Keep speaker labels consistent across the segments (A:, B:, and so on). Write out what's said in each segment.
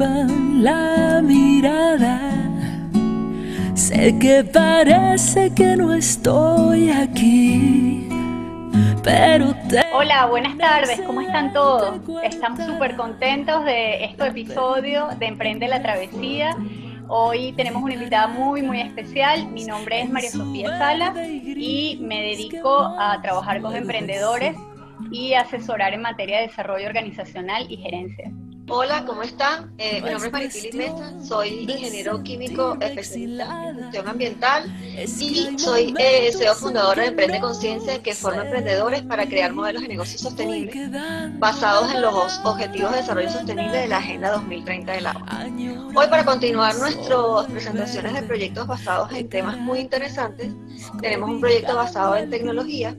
A: La mirada. Sé que parece que no estoy aquí. Pero te
B: Hola, buenas tardes, ¿cómo están todos? Estamos súper contentos de este episodio de Emprende la Travesía. Hoy tenemos una invitada muy, muy especial. Mi nombre es María Sofía Sala y me dedico a trabajar con emprendedores y asesorar en materia de desarrollo organizacional y gerencia.
C: Hola, ¿cómo están? Eh, mi nombre es Maripili Mesa, soy ingeniero químico especialista en gestión ambiental y soy eh, CEO fundadora de Emprende Conciencia que forma emprendedores para crear modelos de negocio sostenibles basados en los Objetivos de Desarrollo Sostenible de la Agenda 2030 de la ONU. Hoy para continuar nuestras presentaciones de proyectos basados en temas muy interesantes, tenemos un proyecto basado en tecnología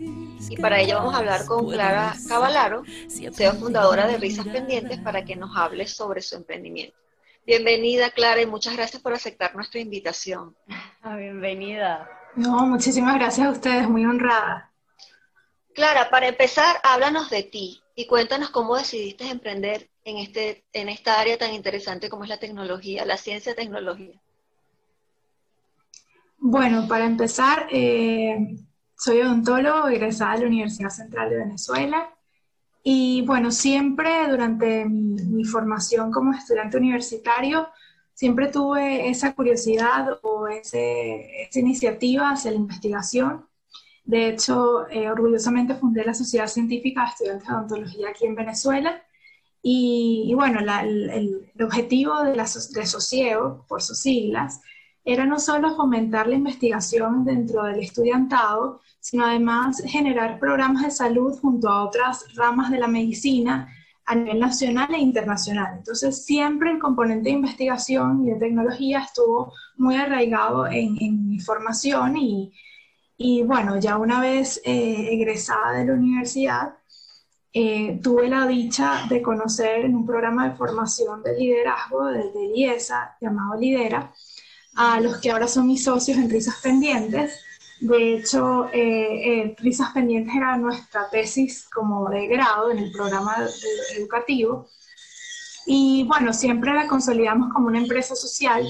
C: y para ello vamos a hablar con Clara Cavalaro, CEO fundadora de Risas Pendientes, para que nos hable sobre su emprendimiento. Bienvenida, Clara, y muchas gracias por aceptar nuestra invitación.
B: Ah, bienvenida.
D: No, muchísimas gracias a ustedes, muy honrada.
C: Clara, para empezar, háblanos de ti y cuéntanos cómo decidiste emprender en, este, en esta área tan interesante como es la tecnología, la ciencia tecnología.
D: Bueno, para empezar, eh, soy odontólogo egresada de la Universidad Central de Venezuela y bueno, siempre durante mi, formación como estudiante universitario, siempre tuve esa curiosidad o ese, esa iniciativa hacia la investigación. De hecho, eh, orgullosamente fundé la Sociedad Científica de Estudiantes de Odontología aquí en Venezuela. Y, bueno, el, objetivo de, la, de SOCIEO, por sus siglas, era no solo fomentar la investigación dentro del estudiantado, sino además generar programas de salud junto a otras ramas de la medicina a nivel nacional e internacional. Entonces, siempre el componente de investigación y de tecnología estuvo muy arraigado en, mi formación y, y, bueno, ya una vez eh, egresada de la universidad, eh, tuve la dicha de conocer en un programa de formación de liderazgo desde IESA llamado Lidera, a los que ahora son mis socios en Risas Pendientes. De hecho, eh, eh, Risas Pendientes era nuestra tesis como de grado en el programa educativo. Y bueno, siempre la consolidamos como una empresa social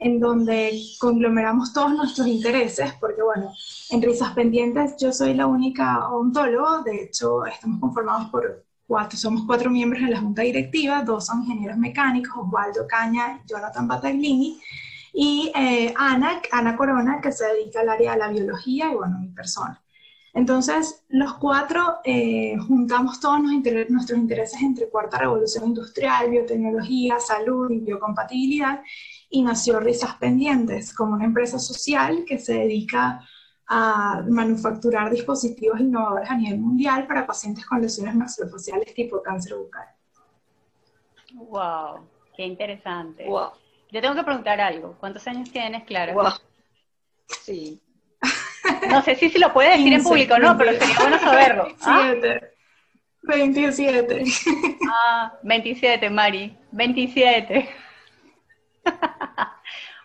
D: en donde conglomeramos todos nuestros intereses, porque bueno, en Risas Pendientes yo soy la única ontólogo, de hecho estamos conformados por cuatro, somos cuatro miembros en la junta directiva, dos son ingenieros mecánicos, Osvaldo Caña y Jonathan Bataglini, y eh, Ana, Ana Corona, que se dedica al área de la biología y bueno, mi persona. Entonces, los cuatro eh, juntamos todos nuestros intereses entre cuarta revolución industrial, biotecnología, salud y biocompatibilidad y nació Risas Pendientes como una empresa social que se dedica a manufacturar dispositivos innovadores a nivel mundial para pacientes con lesiones maxilofaciales tipo cáncer bucal.
B: ¡Wow! ¡Qué interesante!
C: ¡Wow!
B: Yo tengo que preguntar algo. ¿Cuántos años tienes, Clara?
C: Wow. Sí.
B: No sé si se lo puede decir en público, no, pero sería bueno saberlo.
D: ¿Ah? 27.
B: Ah, 27, Mari. 27.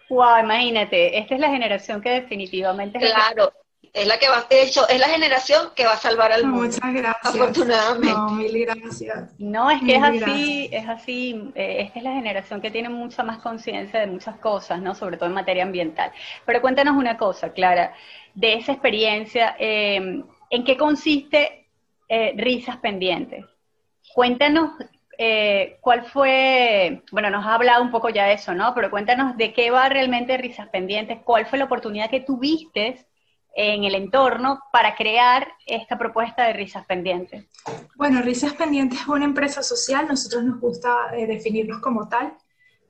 B: wow, imagínate, esta es la generación que definitivamente...
C: Claro, es la que va, de hecho, es la generación que va a salvar al mundo.
D: Muchas gracias.
C: Afortunadamente.
D: No, mil gracias.
B: No, es que es así, es así, eh, esta es la generación que tiene mucha más conciencia de muchas cosas, ¿no? Sobre todo en materia ambiental. Pero cuéntanos una cosa, Clara, de esa experiencia, eh, ¿en qué consiste eh, Risas Pendientes? Cuéntanos cuál fue, bueno, nos ha hablado un poco ya de eso, ¿no? Pero cuéntanos de qué va realmente Risas Pendientes, cuál fue la oportunidad que tuviste en el entorno para crear esta propuesta de Risas Pendientes?
D: Bueno, Risas Pendientes es una empresa social, nosotros nos gusta eh, definirnos como tal,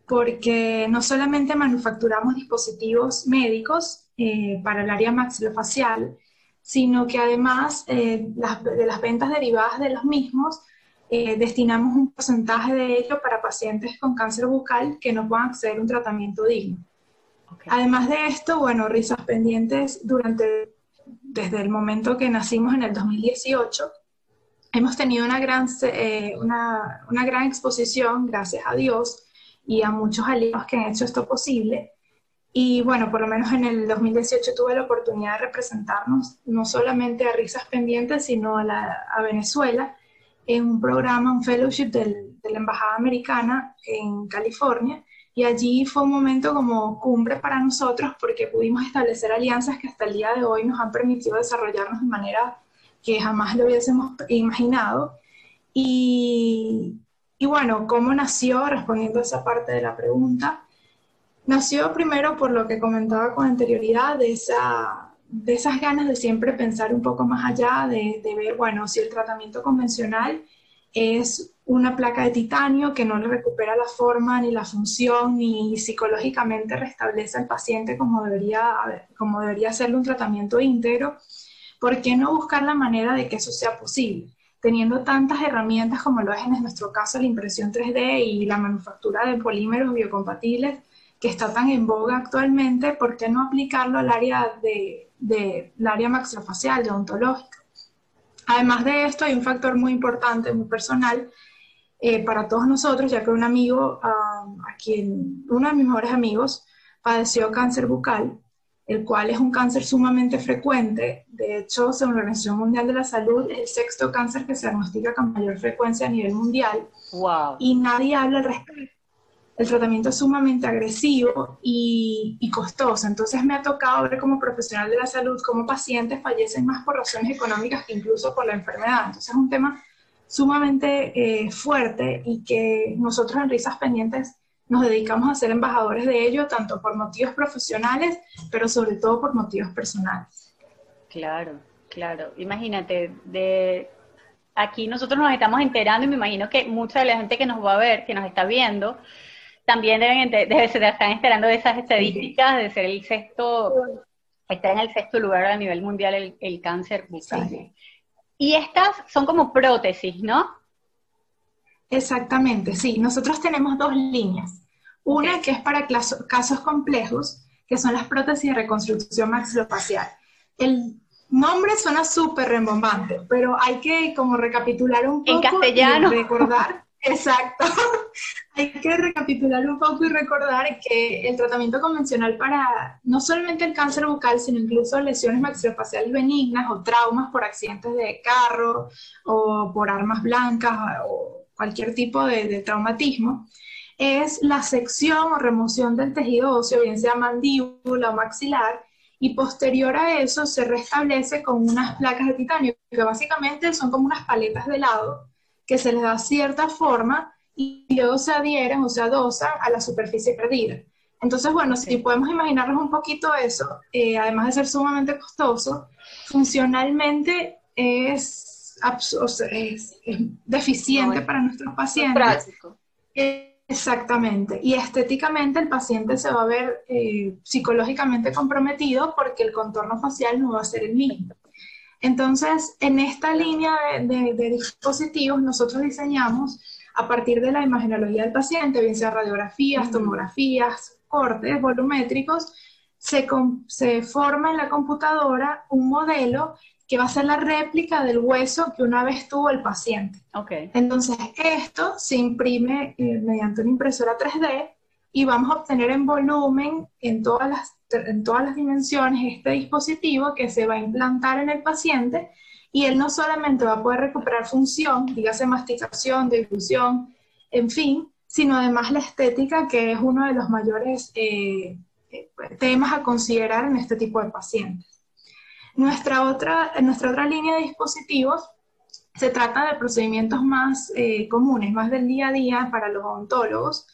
D: porque no solamente manufacturamos dispositivos médicos eh, para el área maxilofacial, sino que además eh, de las ventas derivadas de los mismos, destinamos un porcentaje de ello para pacientes con cáncer bucal que no puedan acceder a un tratamiento digno. Además de esto, bueno, Risas Pendientes durante, desde el momento que nacimos en el 2018, hemos tenido una gran, eh, una, una gran exposición, gracias a Dios, y a muchos aliados que han hecho esto posible. Y bueno, por lo menos en el 2018 tuve la oportunidad de representarnos no solamente a Risas Pendientes, sino a, la, a Venezuela en un programa, un fellowship de la Embajada Americana en California. Y allí fue un momento como cumbre para nosotros porque pudimos establecer alianzas que hasta el día de hoy nos han permitido desarrollarnos de manera que jamás lo hubiésemos imaginado. Y, y bueno, ¿cómo nació? Respondiendo a esa parte de la pregunta, nació primero por lo que comentaba con anterioridad, de, esa, de esas ganas de siempre pensar un poco más allá, de, de ver, bueno, si el tratamiento convencional es una placa de titanio que no le recupera la forma ni la función ni psicológicamente restablece al paciente como debería, como debería hacerle un tratamiento íntegro, ¿por qué no buscar la manera de que eso sea posible? Teniendo tantas herramientas como lo es en nuestro caso la impresión 3D y la manufactura de polímeros biocompatibles que está tan en boga actualmente, ¿por qué no aplicarlo al área de, de área maxilofacial, de odontológica? Además de esto, hay un factor muy importante, muy personal, eh, para todos nosotros, ya que un amigo, a quien, uno de mis mejores amigos, padeció cáncer bucal, el cual es un cáncer sumamente frecuente. De hecho, según la Organización Mundial de la Salud, es el sexto cáncer que se diagnostica con mayor frecuencia a nivel mundial.
B: Wow.
D: Y nadie habla al respecto. El tratamiento es sumamente agresivo y, y, costoso. Entonces me ha tocado ver como profesional de la salud cómo pacientes fallecen más por razones económicas que incluso por la enfermedad. Entonces es un tema sumamente eh, fuerte y que nosotros en Risas Pendientes nos dedicamos a ser embajadores de ello, tanto por motivos profesionales, pero sobre todo por motivos personales.
B: Claro, claro. Imagínate, de aquí nosotros nos estamos enterando y me imagino que mucha de la gente que nos va a ver, que nos está viendo, también deben, debe ser, están esperando de esas estadísticas de ser el sexto, estar en el sexto lugar a nivel mundial el, el cáncer bucal. Y estas son como prótesis, ¿no?
D: Exactamente, sí. Nosotros tenemos dos líneas. Una que es para casos complejos, que son las prótesis de reconstrucción maxilofacial. El nombre suena súper rembombante, pero hay que como recapitular un poco.
B: En castellano.
D: Y recordar Exacto. Hay que recapitular un poco y recordar que el tratamiento convencional para no solamente el cáncer bucal, sino incluso lesiones maxilofaciales benignas o traumas por accidentes de carro o por armas blancas o cualquier tipo de, de traumatismo, es la sección o remoción del tejido óseo, bien sea mandíbula o maxilar, y posterior a eso se restablece con unas placas de titanio, que básicamente son como unas paletas de lado que se les da cierta forma y luego se adhieren o se adosan a la superficie perdida. Entonces, bueno, si podemos imaginarnos un poquito eso, eh, además de ser sumamente costoso, funcionalmente es, es, deficiente para nuestros pacientes. Exactamente. Y estéticamente el paciente se va a ver eh, psicológicamente comprometido porque el contorno facial no va a ser el mismo. Entonces, en esta línea de, dispositivos, nosotros diseñamos a partir de la imagenología del paciente, bien sea radiografías, tomografías, cortes volumétricos, se, se forma en la computadora un modelo que va a ser la réplica del hueso que una vez tuvo el paciente.
B: Okay.
D: Entonces, esto se imprime eh, mediante una impresora 3D y vamos a obtener en volumen en todas las en todas las dimensiones este dispositivo que se va a implantar en el paciente y él no solamente va a poder recuperar función, dígase masticación, difusión, en fin, sino además la estética, que es uno de los mayores eh, eh, temas a considerar en este tipo de pacientes. Nuestra otra, nuestra otra línea de dispositivos se trata de procedimientos más eh, comunes, más del día a día para los odontólogos,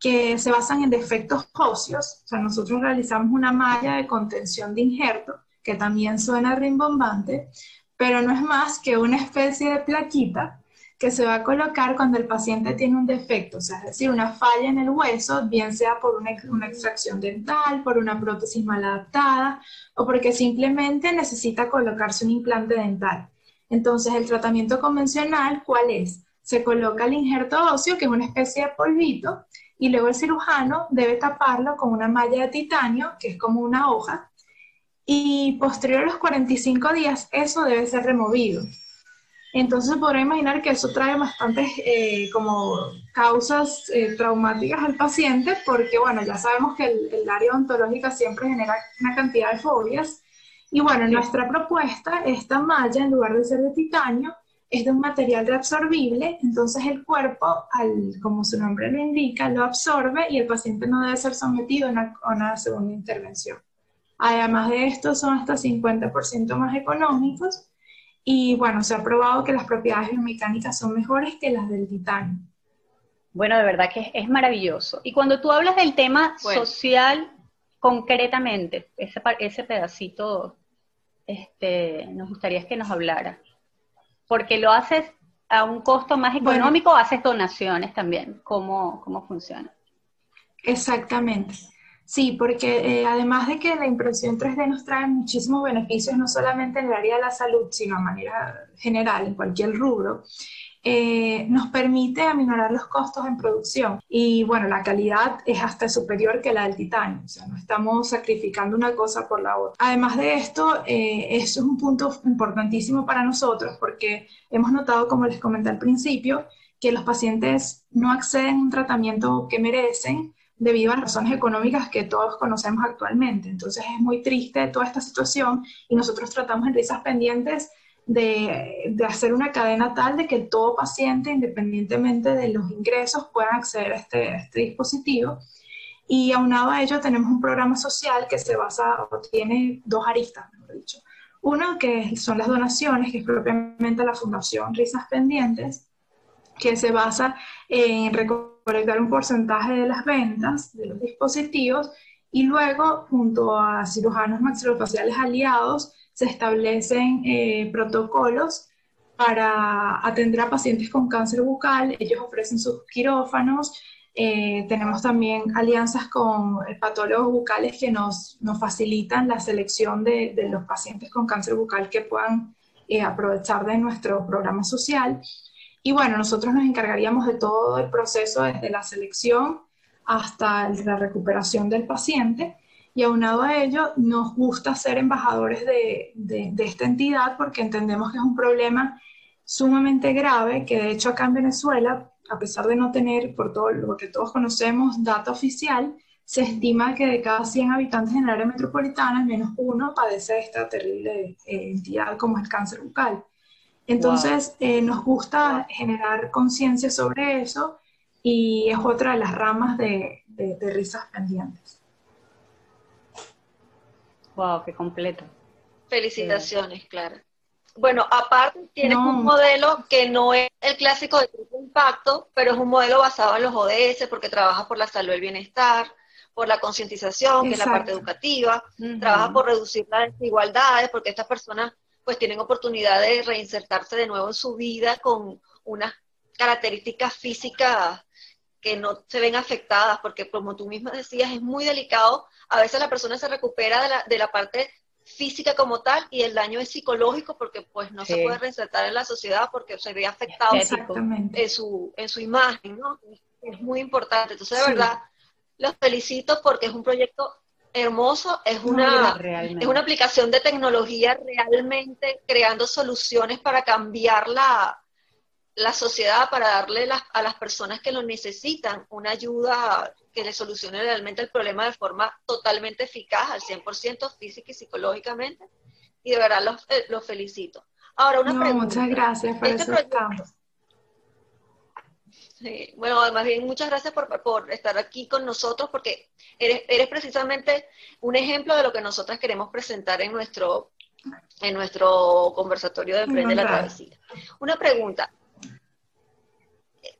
D: que se basan en defectos óseos. O sea, nosotros realizamos una malla de contención de injerto, que también suena rimbombante, pero no es más que una especie de plaquita que se va a colocar cuando el paciente tiene un defecto, o sea, es decir, una falla en el hueso, bien sea por una, extracción dental, por una prótesis mal adaptada o porque simplemente necesita colocarse un implante dental. Entonces, el tratamiento convencional, ¿cuál es? Se coloca el injerto óseo, que es una especie de polvito, y luego el cirujano debe taparlo con una malla de titanio, que es como una hoja, y posterior a los 45 días eso debe ser removido. Entonces podrá imaginar que eso trae bastantes eh, como causas eh, traumáticas al paciente, porque bueno, ya sabemos que el, área odontológica siempre genera una cantidad de fobias. Y bueno, nuestra propuesta, esta malla, en lugar de ser de titanio, es de un material reabsorbible, entonces el cuerpo, al, como su nombre lo indica, lo absorbe y el paciente no debe ser sometido a una, a una segunda intervención. Además de esto, son hasta 50% más económicos y bueno, se ha probado que las propiedades biomecánicas son mejores que las del titanio.
B: Bueno, de verdad que es, maravilloso. Y cuando tú hablas del tema social, concretamente, ese, ese pedacito, este, nos gustaría que nos hablara. Porque lo haces a un costo más económico o haces donaciones también. ¿Cómo, cómo funciona?
D: Exactamente. Sí, porque eh, además de que la impresión 3D nos trae muchísimos beneficios, no solamente en el área de la salud, sino a manera general, en cualquier rubro, eh, nos permite aminorar los costos en producción. Y bueno, la calidad es hasta superior que la del titanio, o sea, no estamos sacrificando una cosa por la otra. Además de esto, eh, eso es un punto importantísimo para nosotros porque hemos notado, como les comenté al principio, que los pacientes no acceden a un tratamiento que merecen debido a las razones económicas que todos conocemos actualmente. Entonces es muy triste toda esta situación y nosotros tratamos en risas pendientes de, hacer una cadena tal de que todo paciente, independientemente de los ingresos, pueda acceder a este, este dispositivo. Y aunado a ello tenemos un programa social que se basa o tiene dos aristas, mejor dicho. Uno que son las donaciones, que es propiamente la Fundación Risas Pendientes, que se basa en recolectar un porcentaje de las ventas de los dispositivos y luego, junto a cirujanos maxilofaciales aliados, se establecen eh, protocolos para atender a pacientes con cáncer bucal. Ellos ofrecen sus quirófanos. Eh, tenemos también alianzas con patólogos bucales que nos, nos facilitan la selección de, de, los pacientes con cáncer bucal que puedan eh, aprovechar de nuestro programa social. Y bueno, nosotros nos encargaríamos de todo el proceso desde la selección hasta la recuperación del paciente. Y aunado a ello, nos gusta ser embajadores de, de, esta entidad porque entendemos que es un problema sumamente grave, que de hecho acá en Venezuela, a pesar de no tener, por todo lo que todos conocemos, data oficial, se estima que de cada 100 habitantes en el área metropolitana, al menos uno padece de esta terrible eh, entidad como es el cáncer bucal. Entonces, eh, nos gusta generar conciencia sobre eso y es otra de las ramas de, de risas pendientes.
B: Wow, qué completo.
C: Felicitaciones, Clara. Bueno, aparte tienes un modelo que no es el clásico de impacto, pero es un modelo basado en los ODS porque trabaja por la salud y el bienestar, por la concientización, que es la parte educativa, trabaja por reducir las desigualdades porque estas personas pues tienen oportunidad de reinsertarse de nuevo en su vida con unas características físicas que no se ven afectadas, porque como tú misma decías, es muy delicado. A veces la persona se recupera de la, de la parte física como tal y el daño es psicológico porque pues no se puede reinsertar en la sociedad porque se ve afectado en su, en su imagen, ¿no? Es muy importante. Entonces, de verdad, los felicito porque es un proyecto hermoso, es una, es una aplicación de tecnología realmente creando soluciones para cambiar la, la sociedad para darle a las personas que lo necesitan una ayuda que le solucione realmente el problema de forma totalmente eficaz, al 100% física y psicológicamente. Y de verdad los, eh, los felicito. Ahora, una pregunta.
D: Muchas gracias por este eso
C: Sí, bueno, más bien muchas gracias por, por, estar aquí con nosotros porque eres, eres precisamente un ejemplo de lo que nosotras queremos presentar en nuestro, en nuestro conversatorio de Emprende la Travesía. Una pregunta,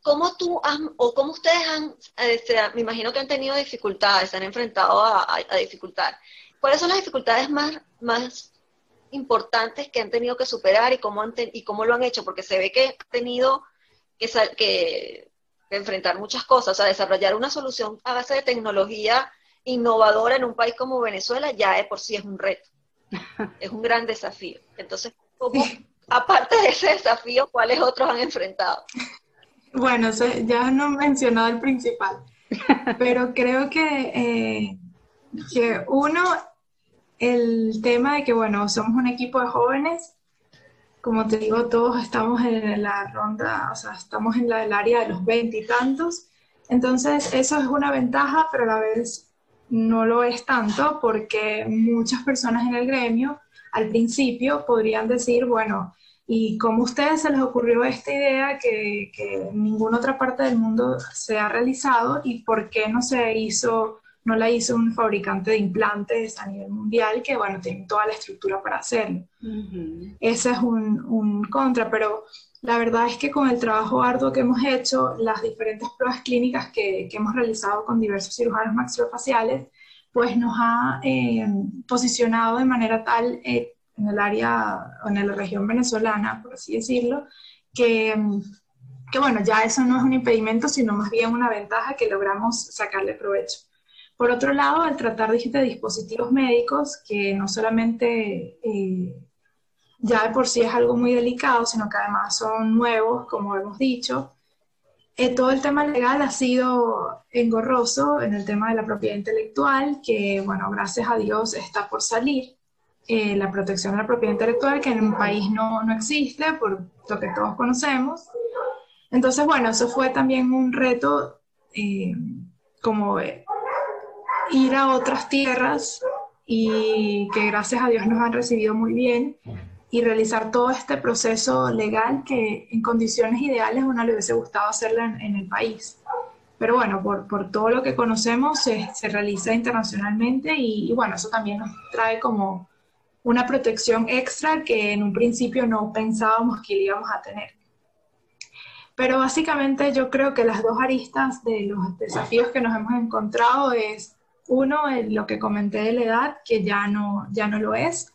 C: ¿cómo tú o cómo ustedes han, este, me imagino que han tenido dificultades, se han enfrentado a, dificultades? ¿Cuáles son las dificultades más, más importantes que han tenido que superar y cómo, y cómo lo han hecho? Porque se ve que han tenido que, que, enfrentar muchas cosas, o sea, desarrollar una solución a base de tecnología innovadora en un país como Venezuela ya de por sí es un reto, es un gran desafío. Entonces, ¿cómo, aparte de ese desafío, ¿cuáles otros han enfrentado?
D: Bueno, ya no he mencionado el principal, pero creo que, eh, que uno, el tema de que, bueno, somos un equipo de jóvenes, como te digo, todos estamos en la ronda, o sea, estamos en la, el área de los veintitantos, entonces eso es una ventaja, pero a la vez no lo es tanto porque muchas personas en el gremio al principio podrían decir, bueno, y cómo a ustedes se les ocurrió esta idea que, que en ninguna otra parte del mundo se ha realizado y por qué no se hizo, no la hizo un fabricante de implantes a nivel mundial que, bueno, tiene toda la estructura para hacerlo. Ese es un, un contra, pero la verdad es que con el trabajo arduo que hemos hecho, las diferentes pruebas clínicas que, que hemos realizado con diversos cirujanos maxilofaciales, pues nos ha eh, posicionado de manera tal eh, en el área, en la región venezolana, por así decirlo, que, que bueno, ya eso no es un impedimento, sino más bien una ventaja que logramos sacarle provecho. Por otro lado, al tratar de dispositivos médicos, que no solamente eh, ya de por sí es algo muy delicado, sino que además son nuevos, como hemos dicho, eh, todo el tema legal ha sido engorroso en el tema de la propiedad intelectual, que, bueno, gracias a Dios está por salir. Eh, la protección de la propiedad intelectual, que en un país no, no existe, por lo que todos conocemos. Entonces, bueno, eso fue también un reto, eh, como ir a otras tierras y que gracias a Dios nos han recibido muy bien y realizar todo este proceso legal que en condiciones ideales uno le hubiese gustado hacerlo en, el país. Pero bueno, por, por, todo lo que conocemos se, se realiza internacionalmente y, bueno, eso también nos trae como una protección extra que en un principio no pensábamos que íbamos a tener. Pero básicamente yo creo que las dos aristas de los desafíos que nos hemos encontrado es, uno, lo que comenté de la edad, que ya no, ya no lo es,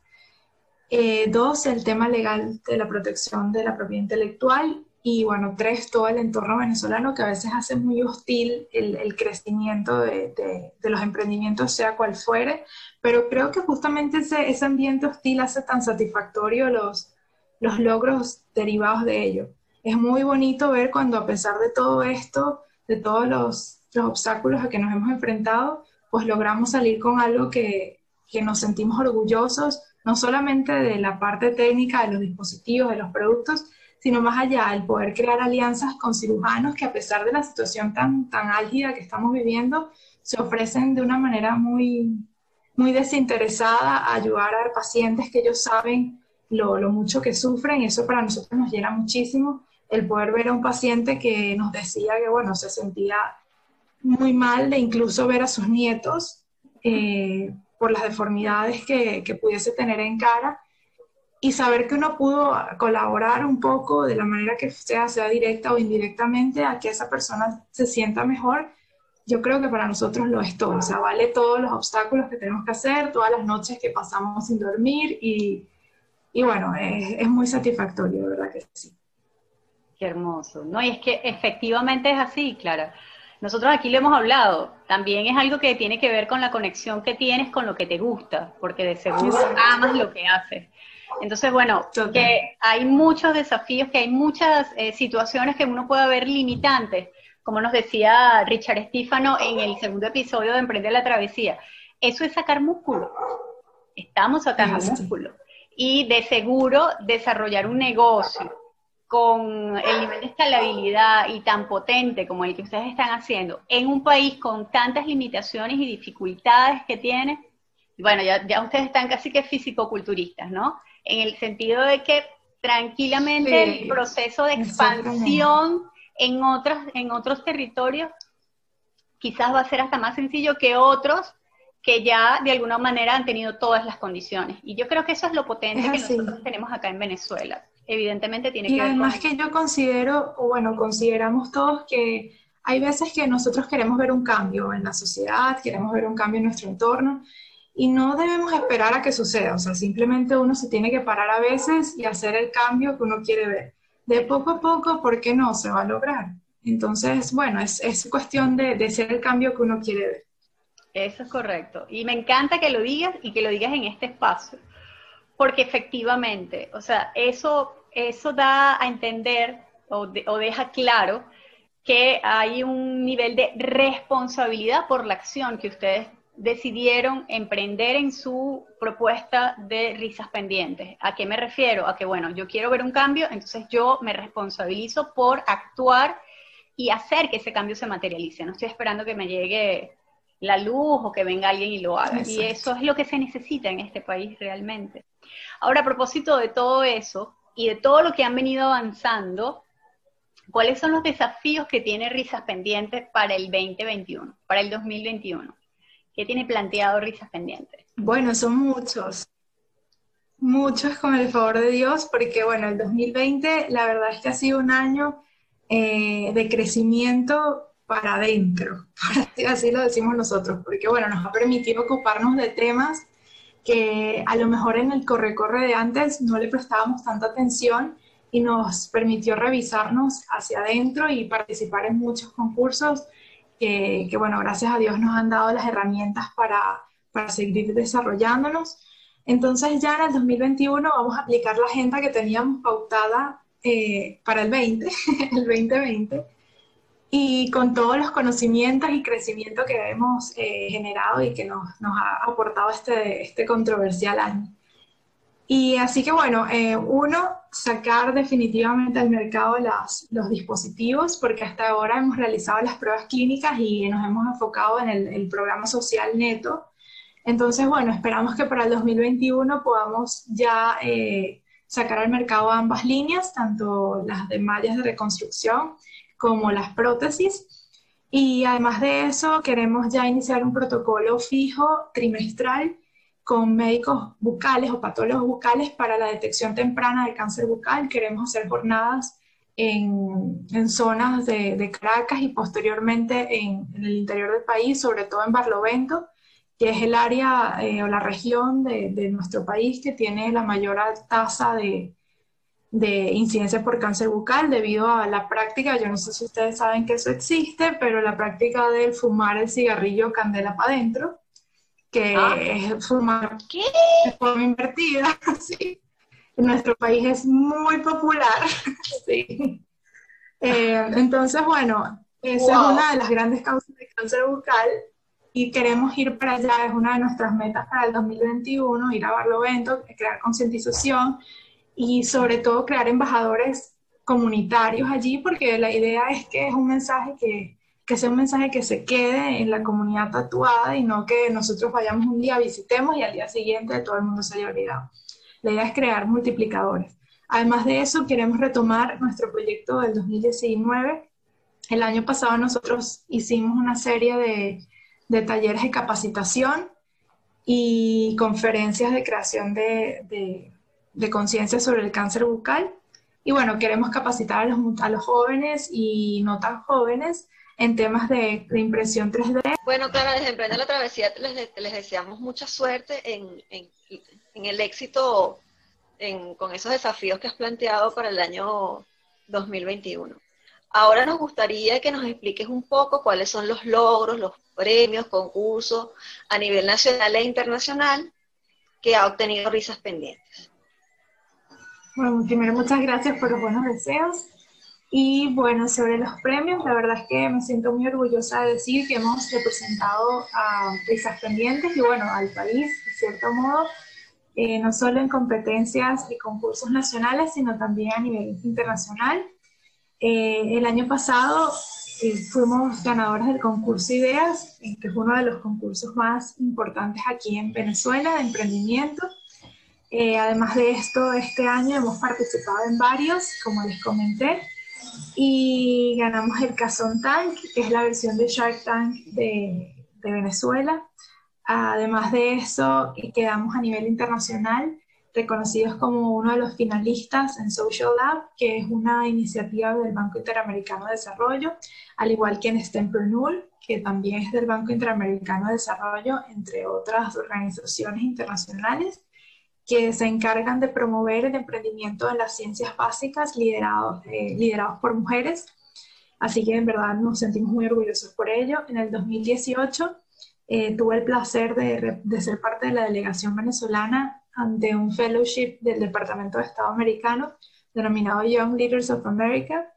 D: eh, dos, el tema legal de la protección de la propiedad intelectual. Y bueno, tres, todo el entorno venezolano que a veces hace muy hostil el, crecimiento de, los emprendimientos, sea cual fuere. Pero creo que justamente ese, ese ambiente hostil hace tan satisfactorio los, los logros derivados de ello. Es muy bonito ver cuando a pesar de todo esto, de todos los, los obstáculos a que nos hemos enfrentado, pues logramos salir con algo que, que nos sentimos orgullosos no solamente de la parte técnica de los dispositivos, de los productos, sino más allá, el poder crear alianzas con cirujanos que a pesar de la situación tan, tan álgida que estamos viviendo, se ofrecen de una manera muy, muy desinteresada a ayudar a pacientes que ellos saben lo, lo mucho que sufren. Eso para nosotros nos llena muchísimo, el poder ver a un paciente que nos decía que, bueno, se sentía muy mal de incluso ver a sus nietos eh, por las deformidades que, que, pudiese tener en cara y saber que uno pudo colaborar un poco de la manera que sea, sea directa o indirectamente, a que esa persona se sienta mejor, yo creo que para nosotros lo es todo. O sea, vale todos los obstáculos que tenemos que hacer, todas las noches que pasamos sin dormir y, y bueno, es, es muy satisfactorio, de verdad que sí.
B: Qué hermoso. No, y es que efectivamente es así, Clara. Nosotros aquí lo hemos hablado, también es algo que tiene que ver con la conexión que tienes con lo que te gusta, porque de seguro amas lo que haces. Entonces, bueno, que hay muchos desafíos, que hay muchas eh, situaciones que uno puede ver limitantes, como nos decía Richard Estífano en el segundo episodio de Emprender la Travesía. Eso es sacar músculo. Estamos sacando músculo. Y de seguro desarrollar un negocio con el nivel de escalabilidad y tan potente como el que ustedes están haciendo en un país con tantas limitaciones y dificultades que tiene, bueno, ya, ya ustedes están casi que físico-culturistas, ¿no? En el sentido de que tranquilamente el proceso de expansión en, otros, en otros territorios quizás va a ser hasta más sencillo que otros que ya de alguna manera han tenido todas las condiciones. Y yo creo que eso es lo potente que nosotros tenemos acá en Venezuela. Evidentemente tiene
D: que
B: ver
D: además que yo considero, o bueno, consideramos todos que hay veces que nosotros queremos ver un cambio en la sociedad, queremos ver un cambio en nuestro entorno y no debemos esperar a que suceda, o sea, simplemente uno se tiene que parar a veces y hacer el cambio que uno quiere ver. De poco a poco, ¿por qué no? Se va a lograr. Entonces, bueno, es, es cuestión de, de el cambio que uno quiere ver.
B: Eso es correcto. Y me encanta que lo digas y que lo digas en este espacio, porque efectivamente, o sea, eso, eso da a entender o, deja claro que hay un nivel de responsabilidad por la acción que ustedes decidieron emprender en su propuesta de risas pendientes. ¿A qué me refiero? A que, bueno, yo quiero ver un cambio, entonces yo me responsabilizo por actuar y hacer que ese cambio se materialice. No estoy esperando que me llegue la luz o que venga alguien y lo haga. Y eso es lo que se necesita en este país realmente. Ahora, a propósito de todo eso, y de todo lo que han venido avanzando, ¿cuáles son los desafíos que tiene Risas Pendientes para el 2021, para el 2021? ¿Qué tiene planteado Risas Pendientes?
D: Bueno, son muchos. Muchos con el favor de Dios, porque bueno, el 2020 la verdad es que ha sido un año eh, de crecimiento para adentro, así lo decimos nosotros, porque bueno, nos ha permitido ocuparnos de temas que a lo mejor en el corre-corre de antes no le prestábamos tanta atención y nos permitió revisarnos hacia adentro y participar en muchos concursos que, bueno, gracias a Dios nos han dado las herramientas para, para seguir desarrollándonos. Entonces ya en el 2021 vamos a aplicar la agenda que teníamos pautada eh, para el 20, el 2020 y con todos los conocimientos y crecimiento que hemos eh, generado y que nos, nos, ha aportado este, este controversial año. Y así que bueno, eh, uno, sacar definitivamente al mercado los dispositivos, porque hasta ahora hemos realizado las pruebas clínicas y nos hemos enfocado en el, el programa social neto. Entonces, bueno, esperamos que para el 2021 podamos ya eh, sacar al mercado ambas líneas, tanto las de mallas de reconstrucción como las prótesis. Y además de eso, queremos ya iniciar un protocolo fijo trimestral con médicos bucales o patólogos bucales para la detección temprana del cáncer bucal. Queremos hacer jornadas en, en zonas de, de, Caracas y posteriormente en, en, el interior del país, sobre todo en Barlovento, que es el área eh, o la región de, de, nuestro país que tiene la mayor tasa de, de incidencia por cáncer bucal debido a la práctica, yo no sé si ustedes saben que eso existe, pero la práctica del fumar el cigarrillo candela para adentro, que ah. es fumar ¿Qué? de forma invertida, ¿sí? en nuestro país es muy popular. ¿sí? Eh, entonces, bueno, esa es una de las grandes causas de cáncer bucal y queremos ir para allá, es una de nuestras metas para el 2021, ir a Barlovento, crear concientización y sobre todo crear embajadores comunitarios allí, porque la idea es que es un mensaje que, que sea un mensaje que se quede en la comunidad tatuada y no que nosotros vayamos un día, visitemos y al día siguiente todo el mundo se haya olvidado. La idea es crear multiplicadores. Además de eso, queremos retomar nuestro proyecto del 2019. El año pasado nosotros hicimos una serie de, de talleres de capacitación y conferencias de creación de, de conciencia sobre el cáncer bucal. Y bueno, queremos capacitar a los, a los jóvenes y no tan jóvenes en temas de, de impresión 3D.
C: Bueno, Clara, desde Emprende la Travesía les, les deseamos mucha suerte en, en, en el éxito con esos desafíos que has planteado para el año 2021. Ahora nos gustaría que nos expliques un poco cuáles son los logros, los premios, concursos a nivel nacional e internacional que ha obtenido Risas Pendientes.
D: Bueno, primero muchas gracias por los buenos deseos. Y bueno, sobre los premios, la verdad es que me siento muy orgullosa de decir que hemos representado a Risas Pendientes y bueno, al país, de cierto modo, eh, no solo en competencias y concursos nacionales, sino también a nivel internacional. Eh, el año pasado eh, fuimos ganadores del concurso Ideas, que es uno de los concursos más importantes aquí en Venezuela de emprendimiento. Eh, además de esto, este año hemos participado en varios, como les comenté, y ganamos el Cazón Tank, que es la versión de Shark Tank de, Venezuela. Además de eso, quedamos a nivel internacional reconocidos como uno de los finalistas en Social Lab, que es una iniciativa del Banco Interamericano de Desarrollo, al igual que en Stempreneur, que también es del Banco Interamericano de Desarrollo, entre otras organizaciones internacionales que se encargan de promover el emprendimiento en las ciencias básicas liderados, eh, liderados por mujeres. Así que en verdad nos sentimos muy orgullosos por ello. En el 2018 eh, tuve el placer de, de, ser parte de la delegación venezolana ante un fellowship del Departamento de Estado americano denominado Young Leaders of America.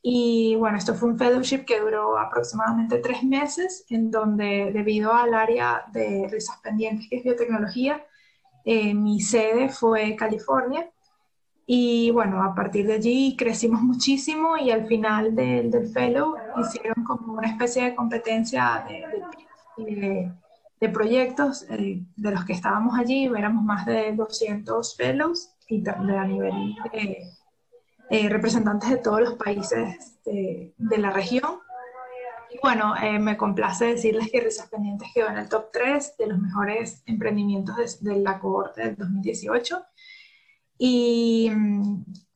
D: Y bueno, esto fue un fellowship que duró aproximadamente tres meses, en donde debido al área de risas pendientes, que es biotecnología, eh, mi sede fue California. Y bueno, a partir de allí crecimos muchísimo y al final del, del fellow hicieron como una especie de competencia de, de, de proyectos eh, de los que estábamos allí, éramos más de 200 fellows. y a nivel de eh, representantes de todos los países de, la región. Bueno, eh, me complace decirles que Risas Pendientes quedó en el top 3 de los mejores emprendimientos de, la cohorte del 2018. Y,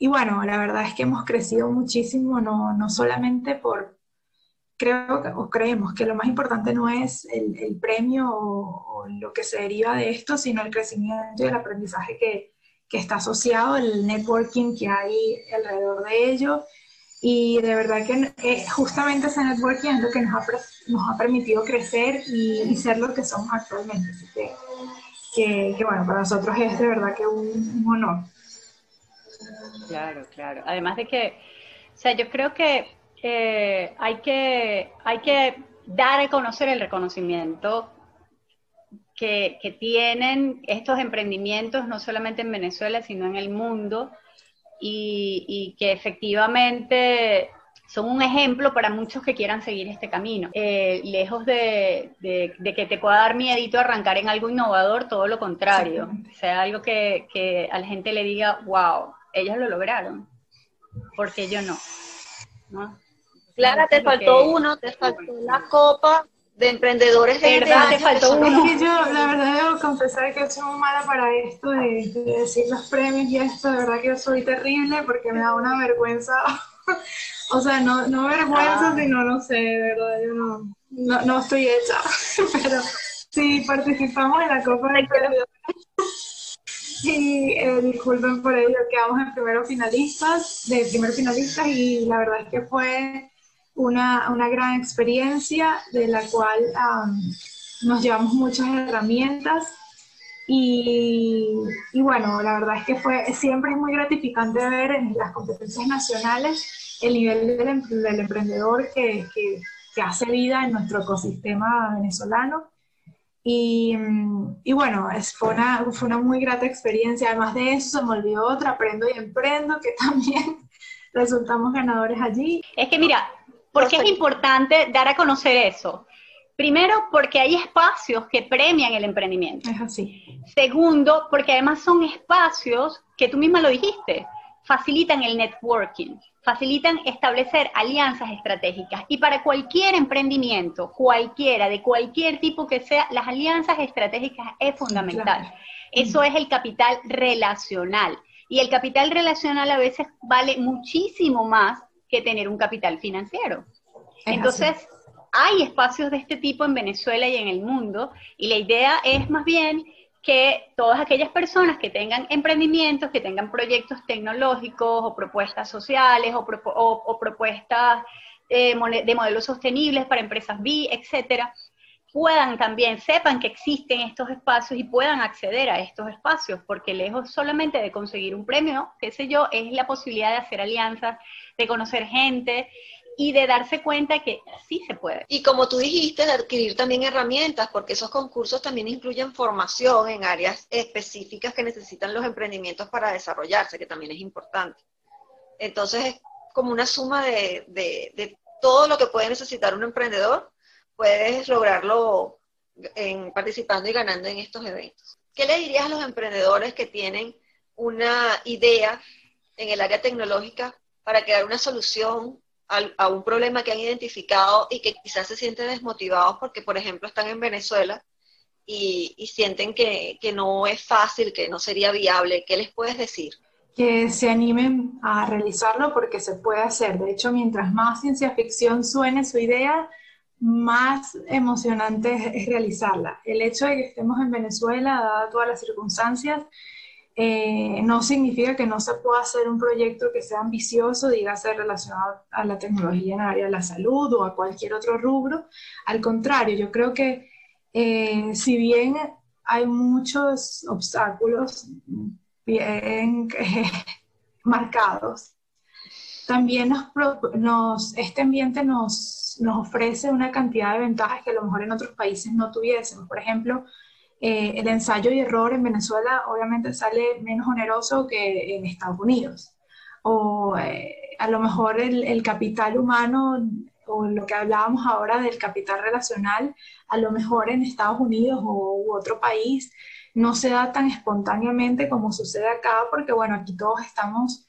D: bueno, la verdad es que hemos crecido muchísimo, no, no solamente por, creo o creemos que lo más importante no es el, premio o, o, lo que se deriva de esto, sino el crecimiento y el aprendizaje que, que está asociado, el networking que hay alrededor de ello. Y de verdad que justamente ese networking es lo que nos ha, nos ha permitido crecer y, ser lo que somos actualmente. Así que, que, bueno, para nosotros es de verdad que un, honor.
B: Claro, claro. Además de que, o sea, yo creo que eh, hay que hay que dar a conocer el reconocimiento que, tienen estos emprendimientos no solamente en Venezuela, sino en el mundo, y, que efectivamente son un ejemplo para muchos que quieran seguir este camino. Eh, lejos de, que te pueda dar miedito arrancar en algo innovador, todo lo contrario. sea, algo que, que, a la gente le diga, wow, ellos lo lograron, porque yo no. ¿no?
C: Clara, te faltó uno, te faltó la copa de emprendedores de
B: verdad te faltó uno.
D: yo la verdad debo confesar que soy muy mala para esto de, decir los premios y esto. De verdad que yo soy terrible porque me da una vergüenza. O sea no, no vergüenza ah. sino no sé de verdad yo no, no, estoy hecha. Pero sí participamos en la Copa de y eh, disculpen por ello quedamos en primeros finalistas de primer finalistas y la verdad es que fue una, una gran experiencia de la cual nos llevamos muchas herramientas y, y, bueno, la verdad es que fue, siempre es muy gratificante ver en las competencias nacionales el nivel del, del emprendedor que, que, que, hace vida en nuestro ecosistema venezolano. Y, y bueno, es, fue, una, fue una muy grata experiencia. Además de eso, se me olvidó otra, Aprendo y Emprendo, que también resultamos ganadores allí.
B: Es que mira, ¿Por qué es importante dar a conocer eso? Primero, porque hay espacios que premian el emprendimiento.
D: Es así.
B: Segundo, porque además son espacios que tú misma lo dijiste, facilitan el networking, facilitan establecer alianzas estratégicas. Y para cualquier emprendimiento, cualquiera, de cualquier tipo que sea, las alianzas estratégicas es fundamental. Eso es el capital relacional. Y el capital relacional a veces vale muchísimo más que tener un capital financiero. Entonces, hay espacios de este tipo en Venezuela y en el mundo, y la idea es más bien que todas aquellas personas que tengan emprendimientos, que tengan proyectos tecnológicos o propuestas sociales o, propuestas eh, de modelos sostenibles para empresas B, etcétera, puedan también, sepan que existen estos espacios y puedan acceder a estos espacios, porque lejos solamente de conseguir un premio, qué sé yo, es la posibilidad de hacer alianzas, de conocer gente y de darse cuenta que sí se puede.
C: Y como tú dijiste, de adquirir también herramientas, porque esos concursos también incluyen formación en áreas específicas que necesitan los emprendimientos para desarrollarse, que también es importante. Entonces es como una suma de, de, de todo lo que puede necesitar un emprendedor puedes lograrlo participando y ganando en estos eventos. ¿Qué le dirías a los emprendedores que tienen una idea en el área tecnológica para crear una solución a, un problema que han identificado y que quizás se sienten desmotivados porque, por ejemplo, están en Venezuela y, sienten que no es fácil, que no sería viable? ¿Qué les puedes decir?
D: que se animen a realizarlo porque se puede hacer. De hecho, mientras más ciencia ficción suene su idea, más emocionante es, realizarla. El hecho de que estemos en Venezuela, dadas todas las circunstancias, eh, no significa que no se pueda hacer un proyecto que sea ambicioso, ser relacionado a la tecnología en área de la salud o a cualquier otro rubro. Al contrario, yo creo que eh, si bien hay muchos obstáculos bien marcados, también nos, este ambiente nos, nos, ofrece una cantidad de ventajas que a lo mejor en otros países no tuviésemos. Por ejemplo, eh, el ensayo y error en Venezuela obviamente sale menos oneroso que en Estados Unidos. O eh, a lo mejor el, capital humano o lo que hablábamos ahora del capital relacional, a lo mejor en Estados Unidos o u otro país no se da tan espontáneamente como sucede acá, porque bueno, aquí todos estamos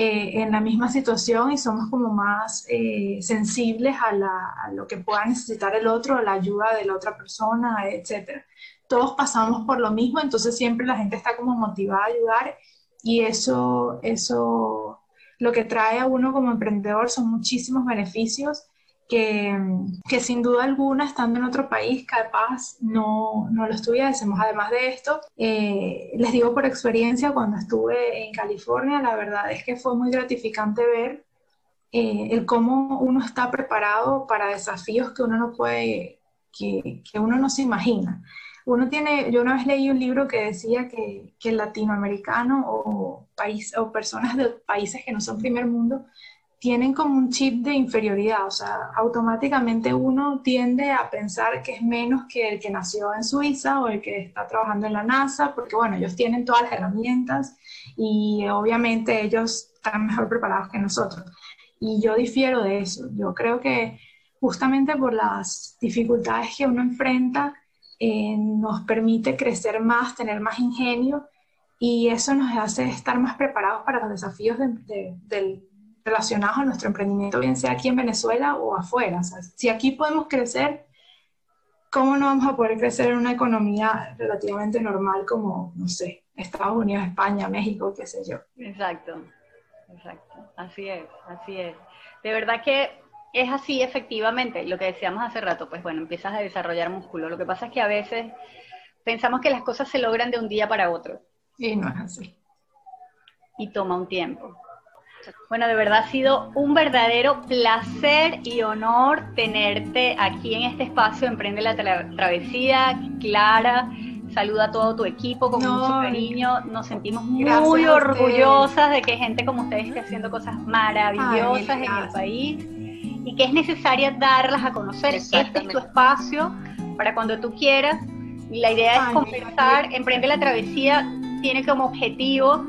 D: eh, en la misma situación y somos como más eh, sensibles a, lo que pueda necesitar el otro, a la ayuda de la otra persona, etc. Todos pasamos por lo mismo, entonces siempre la gente está como motivada a ayudar y eso, eso lo que trae a uno como emprendedor son muchísimos beneficios que, que, sin duda alguna, estando en otro país, capaz no, no lo estuviésemos. Además de esto, eh, les digo por experiencia, cuando estuve en California, la verdad es que fue muy gratificante ver eh, el cómo uno está preparado para desafíos que uno no puede, que, que uno no se imagina uno tiene, yo una vez leí un libro que decía que, que el latinoamericano o, país, o personas de países que no son primer mundo tienen como un chip de inferioridad, o sea, automáticamente uno tiende a pensar que es menos que el que nació en Suiza o el que está trabajando en la NASA, porque bueno, ellos tienen todas las herramientas y obviamente ellos están mejor preparados que nosotros. Y yo difiero de eso, yo creo que justamente por las dificultades que uno enfrenta, eh, nos permite crecer más, tener más ingenio y eso nos hace estar más preparados para los desafíos relacionados a nuestro emprendimiento, bien sea aquí en Venezuela o afuera. si aquí podemos crecer, ¿cómo no vamos a poder crecer en una economía relativamente normal como, no sé, Estados Unidos, España, México, qué sé yo?
B: Exacto, exacto, así es, así es. De verdad que es así, efectivamente, lo que decíamos hace rato, pues bueno, empiezas a desarrollar músculo. Lo que pasa es que a veces pensamos que las cosas se logran de un día para otro.
D: Y no es así.
B: Y toma un tiempo. Bueno, de verdad ha sido un verdadero placer y honor tenerte aquí en este espacio Emprende la Travesía. Clara, saluda a todo tu equipo con mucho cariño. Nos sentimos muy orgullosas de que gente como ustedes esté haciendo cosas maravillosas en el país y que es necesaria darlas a conocer. Este es tu espacio para cuando tú quieras. Y la idea es conversar, Emprende la Travesía tiene como objetivo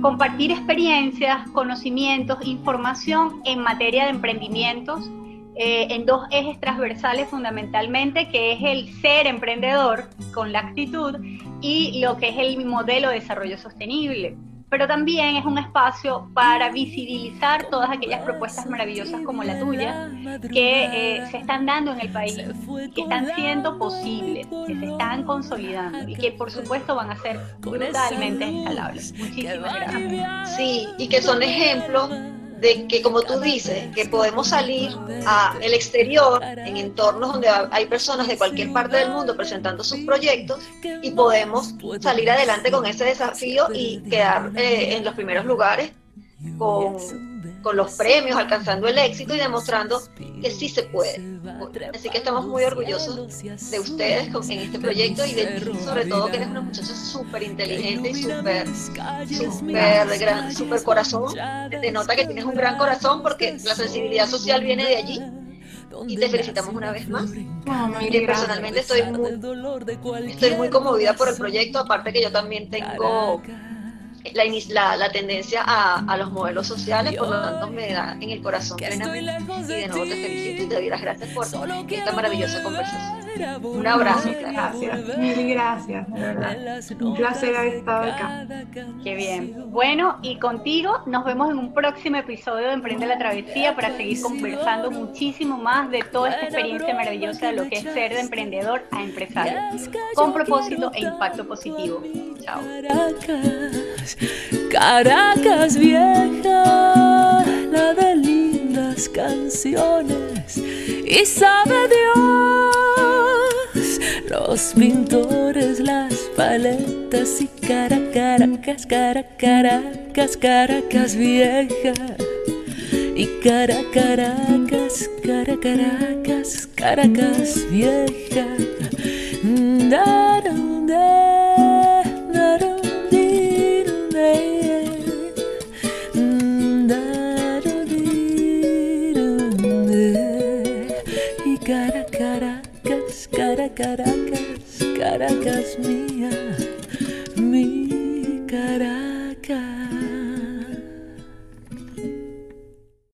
B: compartir experiencias, conocimientos, información en materia de emprendimientos eh, en dos ejes transversales fundamentalmente, que es el ser emprendedor con la actitud y lo que es el modelo de desarrollo sostenible pero también es un espacio para visibilizar todas aquellas propuestas maravillosas como la tuya que eh, se están dando en el país, que están siendo posibles, que se están consolidando y que por supuesto van a ser brutalmente escalables. Muchísimas gracias.
C: Sí, y que son ejemplos de que, como tú dices, que podemos salir al exterior, en entornos donde hay personas de cualquier parte del mundo presentando sus proyectos y podemos salir adelante con ese desafío y quedar eh, en los primeros lugares con con los premios, alcanzando el éxito y demostrando que sí se puede. Así que estamos muy orgullosos de ustedes en este proyecto y de ti, sobre todo que eres una muchacha súper inteligente y súper, súper, gran, súper corazón. Te nota que tienes un gran corazón porque la sensibilidad social viene de allí y te felicitamos una vez más. y personalmente estoy muy, estoy muy conmovida por el proyecto, aparte que yo también tengo la, la, tendencia a, a, los modelos sociales, por lo tanto me da en el corazón plenamente. Y de nuevo te felicito y te doy las gracias por esta maravillosa conversación. Un abrazo.
D: Gracias, mil gracias, de verdad. Un placer haber estado acá.
B: Qué bien. Bueno, y contigo nos vemos en un próximo episodio de Emprende la Travesía para seguir conversando muchísimo más de toda esta experiencia maravillosa de lo que es ser de emprendedor a empresario, con propósito e impacto positivo. Chao.
A: Caracas vieja, la de lindas canciones, y sabe Dios, los pintores, las paletas y cara, Caracas, cara, Caracas, Caracas vieja. Y cara, Caracas, cara, Caracas, Caracas vieja. Caracas, Caracas, Caracas mía.